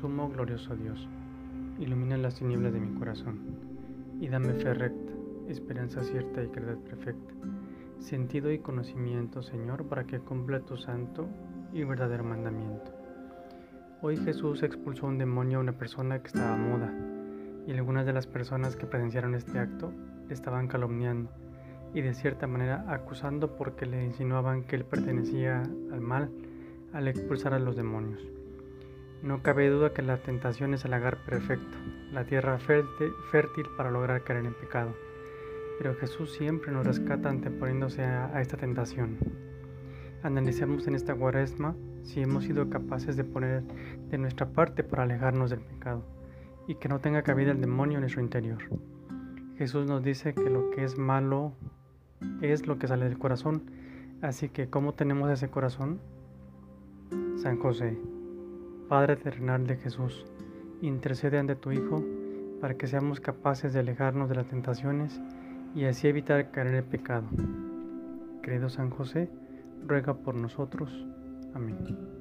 Sumo glorioso Dios, ilumina las tinieblas de mi corazón y dame fe recta, esperanza cierta y caridad perfecta, sentido y conocimiento, Señor, para que cumpla tu santo y verdadero mandamiento. Hoy Jesús expulsó un demonio a una persona que estaba muda, y algunas de las personas que presenciaron este acto estaban calumniando y de cierta manera acusando porque le insinuaban que él pertenecía al mal al expulsar a los demonios. No cabe duda que la tentación es el lagar perfecto, la tierra fértil para lograr caer en pecado. Pero Jesús siempre nos rescata anteponiéndose a, a esta tentación. Analicemos en esta cuaresma si hemos sido capaces de poner de nuestra parte para alejarnos del pecado y que no tenga cabida el demonio en nuestro interior. Jesús nos dice que lo que es malo es lo que sale del corazón, así que ¿cómo tenemos ese corazón? San José. Padre terrenal de Jesús, intercede ante tu Hijo para que seamos capaces de alejarnos de las tentaciones y así evitar caer en el pecado. Querido San José, ruega por nosotros. Amén.